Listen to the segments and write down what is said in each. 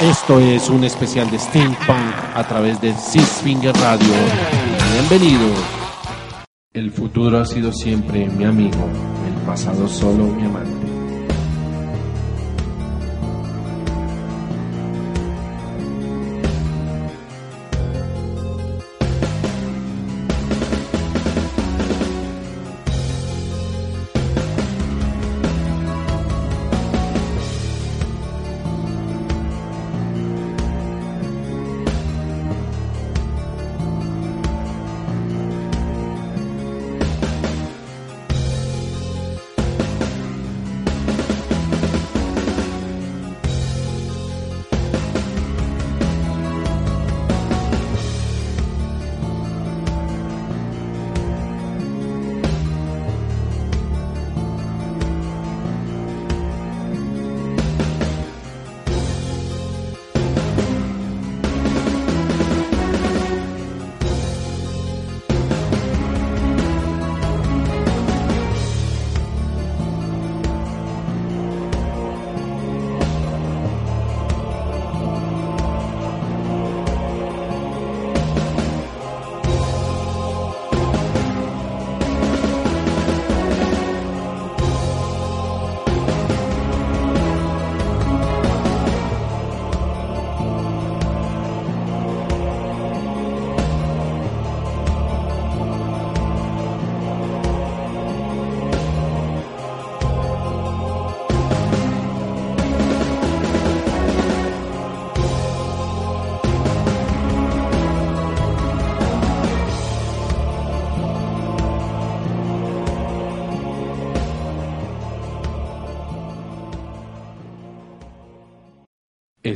Esto es un especial de Steampunk a través de Six Finger Radio. Bienvenido. El futuro ha sido siempre mi amigo, el pasado solo mi amante.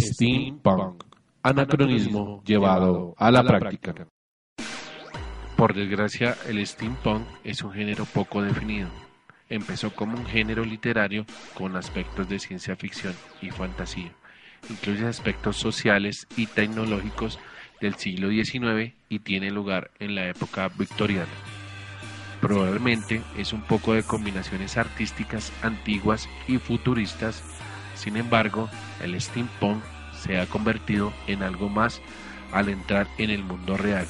Steampunk, anacronismo llevado a la práctica. Por desgracia, el steampunk es un género poco definido. Empezó como un género literario con aspectos de ciencia ficción y fantasía. Incluye aspectos sociales y tecnológicos del siglo XIX y tiene lugar en la época victoriana. Probablemente es un poco de combinaciones artísticas antiguas y futuristas sin embargo, el steampunk se ha convertido en algo más al entrar en el mundo real,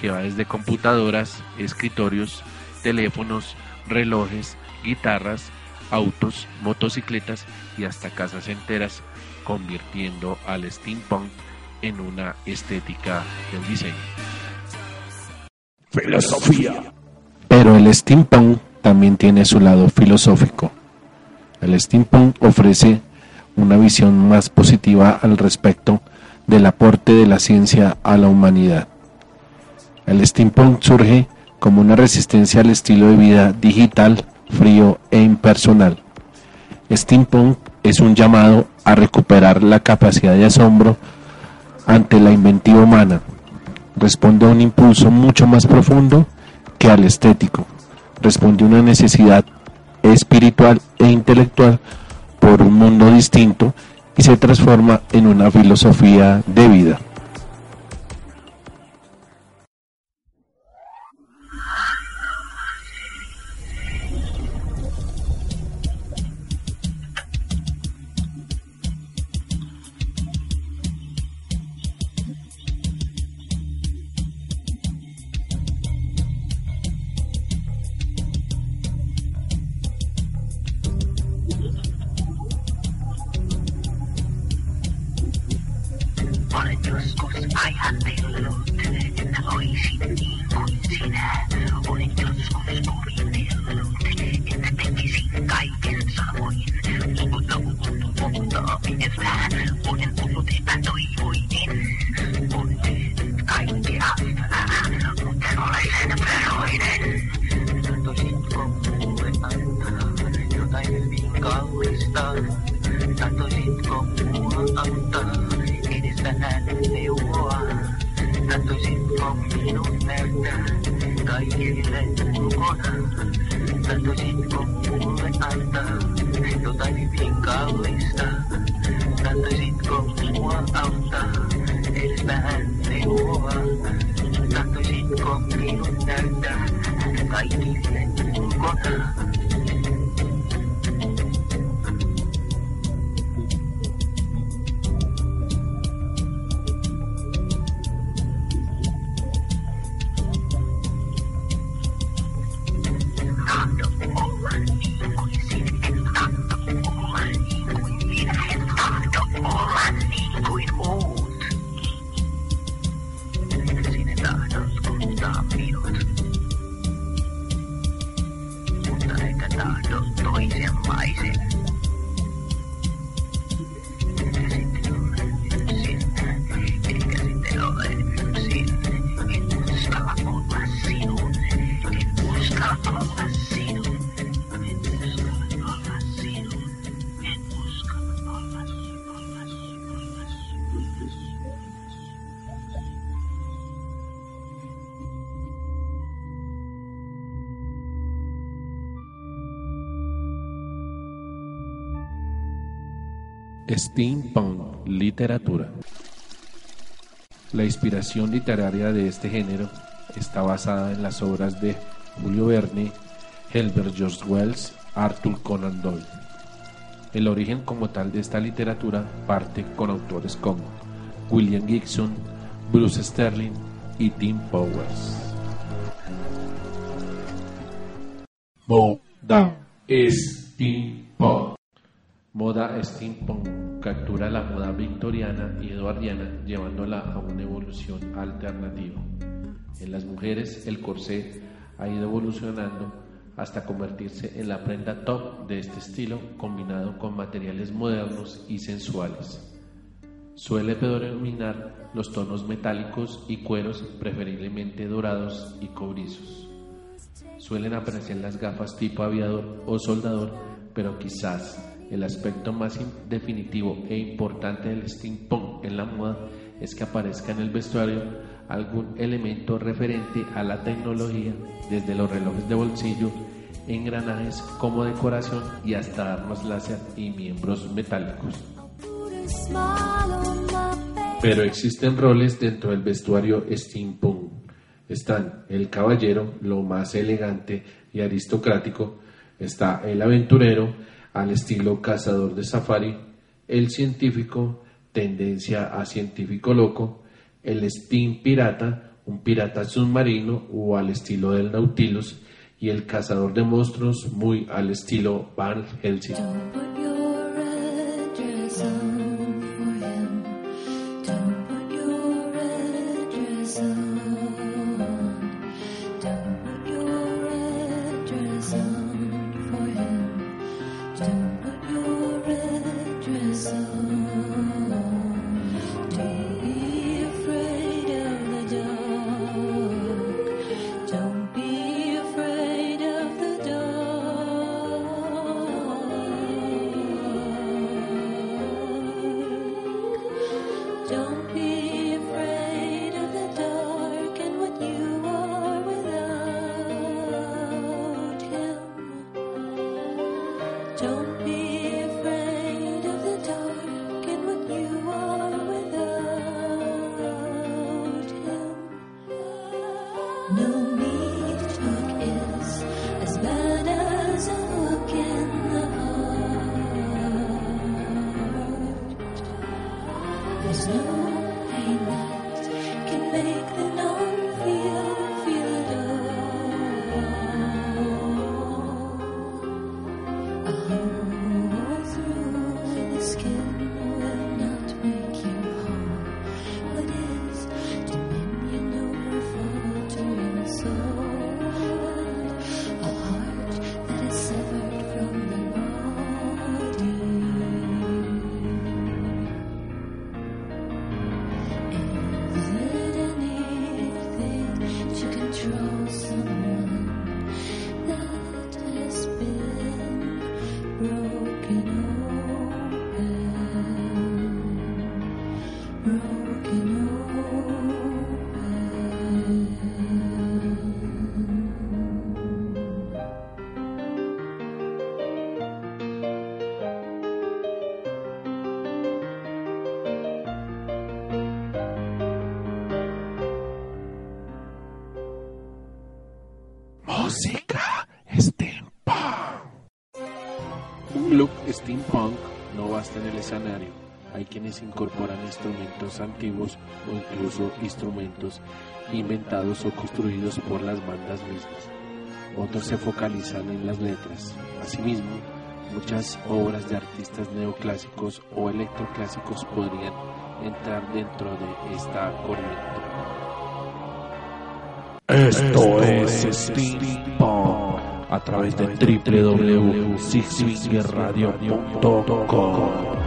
que va desde computadoras, escritorios, teléfonos, relojes, guitarras, autos, motocicletas y hasta casas enteras, convirtiendo al steampunk en una estética del diseño. Filosofía. Pero el steampunk también tiene su lado filosófico. El steampunk ofrece una visión más positiva al respecto del aporte de la ciencia a la humanidad. El steampunk surge como una resistencia al estilo de vida digital, frío e impersonal. Steampunk es un llamado a recuperar la capacidad de asombro ante la inventiva humana. Responde a un impulso mucho más profundo que al estético. Responde a una necesidad espiritual e intelectual por un mundo distinto y se transforma en una filosofía de vida. Steampunk Literatura. La inspiración literaria de este género está basada en las obras de Julio Verne, Herbert George Wells, Arthur Conan Doyle. El origen como tal de esta literatura parte con autores como William Gibson, Bruce Sterling y Tim Powers. Moda Steampunk. Moda steampunk captura la moda victoriana y eduardiana llevándola a una evolución alternativa. En las mujeres el corsé ha ido evolucionando hasta convertirse en la prenda top de este estilo combinado con materiales modernos y sensuales. Suele predominar los tonos metálicos y cueros preferiblemente dorados y cobrizos. Suelen aparecer las gafas tipo aviador o soldador, pero quizás el aspecto más definitivo e importante del steampunk en la moda es que aparezca en el vestuario algún elemento referente a la tecnología, desde los relojes de bolsillo, engranajes como decoración y hasta armas láser y miembros metálicos. Pero existen roles dentro del vestuario steampunk. Están el caballero, lo más elegante y aristocrático, está el aventurero, al estilo cazador de safari, el científico, tendencia a científico loco, el steam pirata, un pirata submarino o al estilo del Nautilus, y el cazador de monstruos muy al estilo Van Helsing. No en el escenario. Hay quienes incorporan instrumentos antiguos o incluso instrumentos inventados o construidos por las bandas mismas. Otros se focalizan en las letras. Asimismo, muchas obras de artistas neoclásicos o electroclásicos podrían entrar dentro de esta corriente. Esto es Steampunk a través de www.sixfingerradio.com.